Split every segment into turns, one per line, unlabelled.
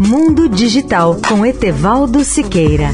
Mundo Digital com Etevaldo Siqueira.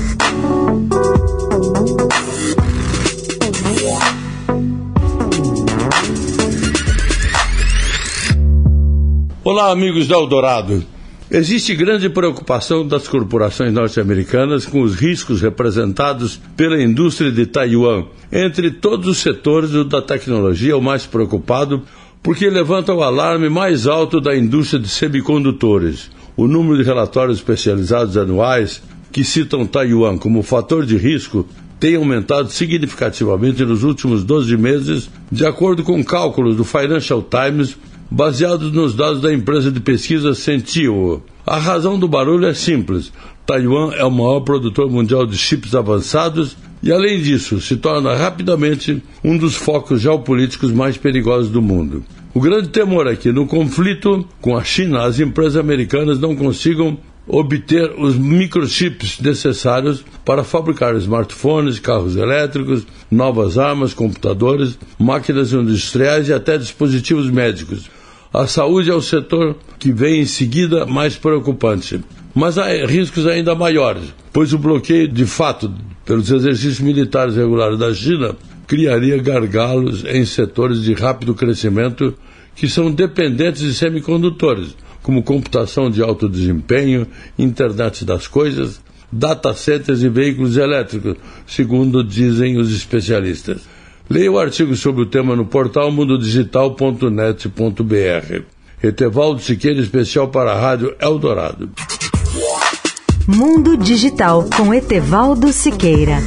Olá, amigos da Eldorado. Existe grande preocupação das corporações norte-americanas com os riscos representados pela indústria de Taiwan. Entre todos os setores da tecnologia, o mais preocupado porque levanta o alarme mais alto da indústria de semicondutores. O número de relatórios especializados anuais que citam Taiwan como fator de risco tem aumentado significativamente nos últimos 12 meses, de acordo com cálculos do Financial Times, baseados nos dados da empresa de pesquisa Centio. A razão do barulho é simples. Taiwan é o maior produtor mundial de chips avançados e, além disso, se torna rapidamente um dos focos geopolíticos mais perigosos do mundo. O grande temor é que, no conflito com a China, as empresas americanas não consigam obter os microchips necessários para fabricar smartphones, carros elétricos, novas armas, computadores, máquinas industriais e até dispositivos médicos. A saúde é o setor que vem em seguida mais preocupante. Mas há riscos ainda maiores, pois o bloqueio de fato pelos exercícios militares regulares da China criaria gargalos em setores de rápido crescimento que são dependentes de semicondutores, como computação de alto desempenho, internet das coisas, data centers e veículos elétricos, segundo dizem os especialistas. Leia o artigo sobre o tema no portal mundodigital.net.br. Etevaldo Siqueira, especial para a Rádio Eldorado.
Mundo Digital com Etevaldo Siqueira.